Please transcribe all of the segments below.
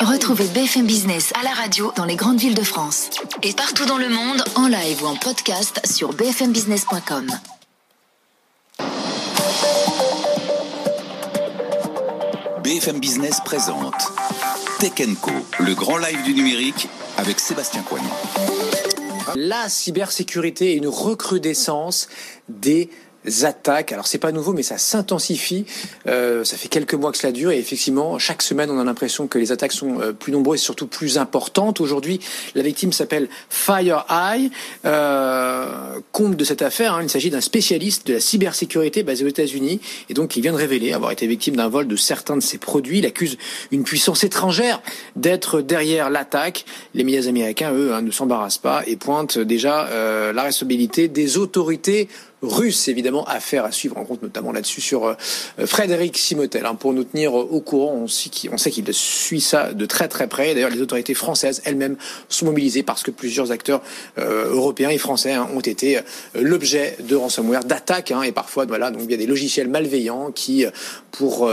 Retrouvez BFM Business à la radio dans les grandes villes de France et partout dans le monde en live ou en podcast sur bfmbusiness.com. BFM Business présente Tech Co, le grand live du numérique avec Sébastien Coignon. La cybersécurité est une recrudescence des attaques. Alors c'est pas nouveau, mais ça s'intensifie. Euh, ça fait quelques mois que cela dure et effectivement, chaque semaine, on a l'impression que les attaques sont euh, plus nombreuses et surtout plus importantes. Aujourd'hui, la victime s'appelle FireEye. Euh, compte de cette affaire, hein, il s'agit d'un spécialiste de la cybersécurité basé aux États-Unis et donc il vient de révéler avoir été victime d'un vol de certains de ses produits. Il accuse une puissance étrangère d'être derrière l'attaque. Les médias américains, eux, hein, ne s'embarrassent pas et pointent déjà euh, la responsabilité des autorités russe, évidemment, affaire à suivre en compte notamment là-dessus sur euh, Frédéric Simotel. Hein, pour nous tenir au courant, on sait qu'il suit ça de très très près. D'ailleurs, les autorités françaises elles-mêmes sont mobilisées parce que plusieurs acteurs euh, européens et français hein, ont été euh, l'objet de ransomware, d'attaques, hein, et parfois, voilà, donc il y a des logiciels malveillants qui, pour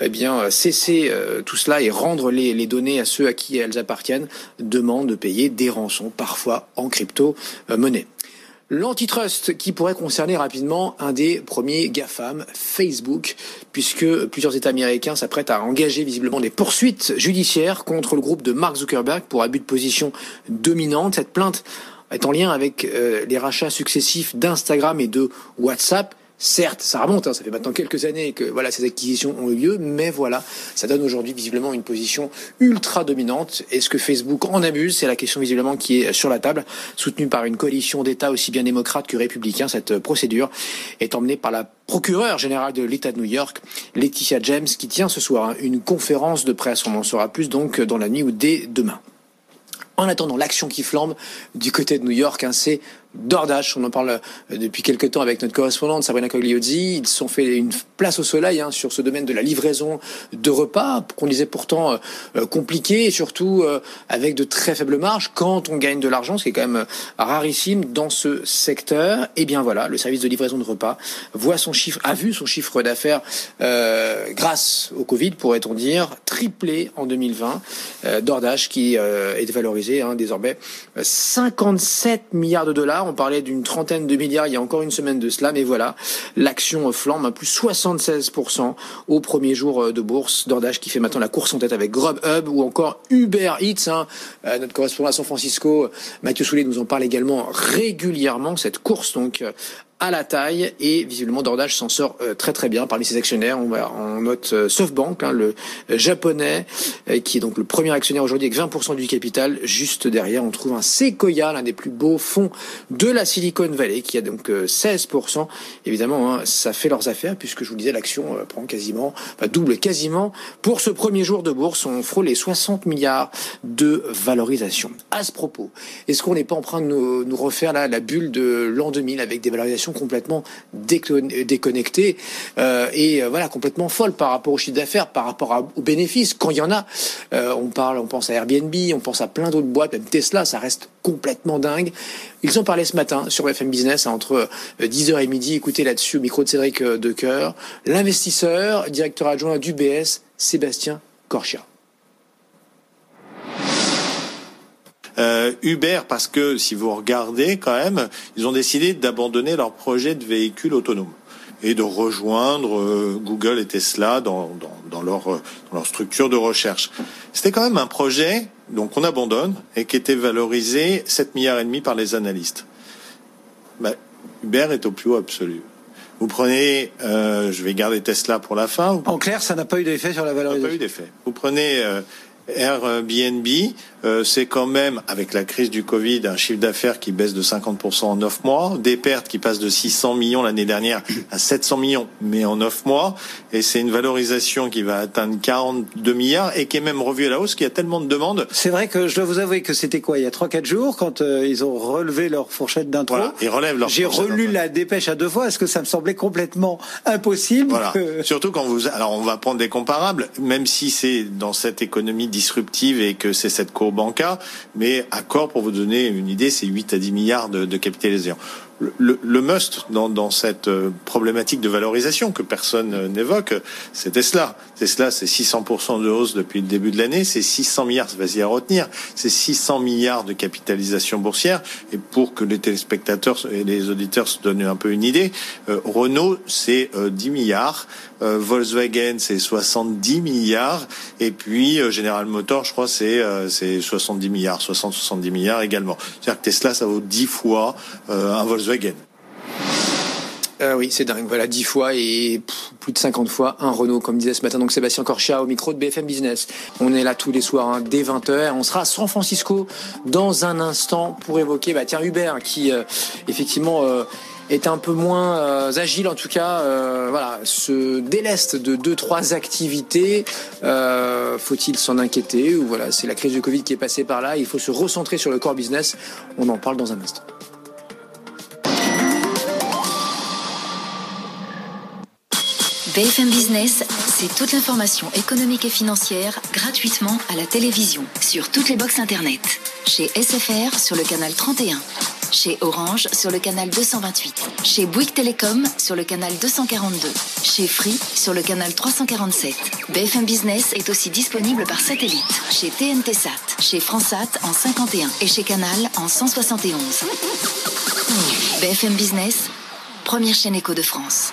eh bien cesser tout cela et rendre les, les, données à ceux à qui elles appartiennent, demandent de payer des rançons, parfois en crypto-monnaie. L'antitrust qui pourrait concerner rapidement un des premiers GAFAM, Facebook, puisque plusieurs États américains s'apprêtent à engager visiblement des poursuites judiciaires contre le groupe de Mark Zuckerberg pour abus de position dominante. Cette plainte est en lien avec euh, les rachats successifs d'Instagram et de WhatsApp Certes, ça remonte, hein, ça fait maintenant quelques années que voilà ces acquisitions ont eu lieu, mais voilà, ça donne aujourd'hui visiblement une position ultra dominante. Est-ce que Facebook en abuse C'est la question visiblement qui est sur la table, soutenue par une coalition d'États aussi bien démocrates que républicains. Cette procédure est emmenée par la procureure générale de l'État de New York, Laetitia James, qui tient ce soir hein, une conférence de presse. On en saura plus donc dans la nuit ou dès demain. En attendant, l'action qui flambe du côté de New York, hein, c'est DoorDash, on en parle euh, depuis quelques temps avec notre correspondante Sabrina Cogliozzi. Ils sont fait une place au soleil hein, sur ce domaine de la livraison de repas, qu'on disait pourtant euh, euh, compliqué et surtout avec de très faibles marges quand on gagne de l'argent, ce qui est quand même rarissime dans ce secteur. Et eh bien voilà, le service de livraison de repas voit son chiffre, a vu son chiffre d'affaires grâce au Covid, pourrait-on dire, triplé en 2020. DoorDash qui est valorisé hein, désormais 57 milliards de dollars on parlait d'une trentaine de milliards il y a encore une semaine de cela, mais voilà, l'action flambe à plus 76% au premier jour euh, de bourse. Dordage qui fait maintenant la course en tête avec Grubhub ou encore Uber Eats. Hein. Euh, notre correspondant à San Francisco, Mathieu Soulet, nous en parle également régulièrement. Cette course donc à la taille et visiblement Dordage s'en sort euh, très très bien parmi ses actionnaires. On, note euh, SoftBank, hein, le euh, japonais, qui est donc le premier actionnaire aujourd'hui avec 20% du capital. Juste derrière, on trouve un Sequoia, l'un des plus beaux fonds de la Silicon Valley, qui a donc 16%. Évidemment, hein, ça fait leurs affaires puisque je vous le disais, l'action prend quasiment, double quasiment. Pour ce premier jour de bourse, on frôle les 60 milliards de valorisation. À ce propos, est-ce qu'on n'est pas en train de nous, refaire la bulle de l'an 2000 avec des valorisations complètement déconnectée et voilà complètement folle par rapport au chiffre d'affaires, par rapport aux bénéfices. Quand il y en a, on parle, on pense à Airbnb, on pense à plein d'autres boîtes, même Tesla, ça reste complètement dingue. Ils ont parlé ce matin sur FM Business entre 10h et midi. Écoutez là-dessus au micro de Cédric Decoeur, l'investisseur, directeur adjoint d'UBS, Sébastien Corchia. Euh, Uber, parce que si vous regardez quand même, ils ont décidé d'abandonner leur projet de véhicule autonome et de rejoindre euh, Google et Tesla dans, dans, leur, dans leur structure de recherche. C'était quand même un projet donc on abandonne et qui était valorisé 7 milliards et demi par les analystes. Bah, Uber est au plus haut absolu. Vous prenez, euh, je vais garder Tesla pour la fin. En clair, ça n'a pas eu d'effet sur la valorisation. Ça n'a pas eu d'effet. Vous prenez euh, Airbnb, euh, c'est quand même, avec la crise du Covid, un chiffre d'affaires qui baisse de 50% en 9 mois, des pertes qui passent de 600 millions l'année dernière à 700 millions, mais en 9 mois, et c'est une valorisation qui va atteindre 42 milliards et qui est même revue à la hausse, qui a tellement de demandes. C'est vrai que je dois vous avouer que c'était quoi, il y a 3-4 jours, quand euh, ils ont relevé leur fourchette d'intro, voilà, ils relèvent leur j'ai relu la dépêche à deux fois, est-ce que ça me semblait complètement impossible Voilà, surtout quand vous... Alors on va prendre des comparables, même si c'est dans cette économie disruptive et que c'est cette courbe cas, mais Accor, pour vous donner une idée, c'est 8 à 10 milliards de, capitalisation le, must dans, cette euh, problématique de valorisation que personne euh, n'évoque, c'est Tesla. Tesla, c'est 600% de hausse depuis le début de l'année, c'est 600 milliards, vas-y à retenir, c'est 600 milliards de capitalisation boursière. Et pour que les téléspectateurs et les auditeurs se donnent un peu une idée, euh, Renault, c'est 10 milliards, Volkswagen, c'est 70 milliards, et puis General Motors, je crois, c'est c'est 70 milliards, 60-70 milliards également. C'est-à-dire que Tesla, ça vaut 10 fois un Volkswagen euh, oui, c'est dingue. Voilà, 10 fois et plus de 50 fois un Renault, comme disait ce matin donc Sébastien Corchia au micro de BFM Business. On est là tous les soirs hein, dès 20h. On sera à San Francisco dans un instant pour évoquer bah, tiens, Hubert qui euh, effectivement euh, est un peu moins agile en tout cas voilà se déleste de deux trois activités faut-il s'en inquiéter ou voilà c'est la crise du Covid qui est passée par là il faut se recentrer sur le core business on en parle dans un instant BFM Business, c'est toute l'information économique et financière gratuitement à la télévision sur toutes les boxes Internet. Chez SFR sur le canal 31. Chez Orange sur le canal 228. Chez Bouygues Télécom sur le canal 242. Chez Free sur le canal 347. BFM Business est aussi disponible par satellite. Chez TNT Sat, chez Fransat en 51 et chez Canal en 171. BFM Business, première chaîne éco de France.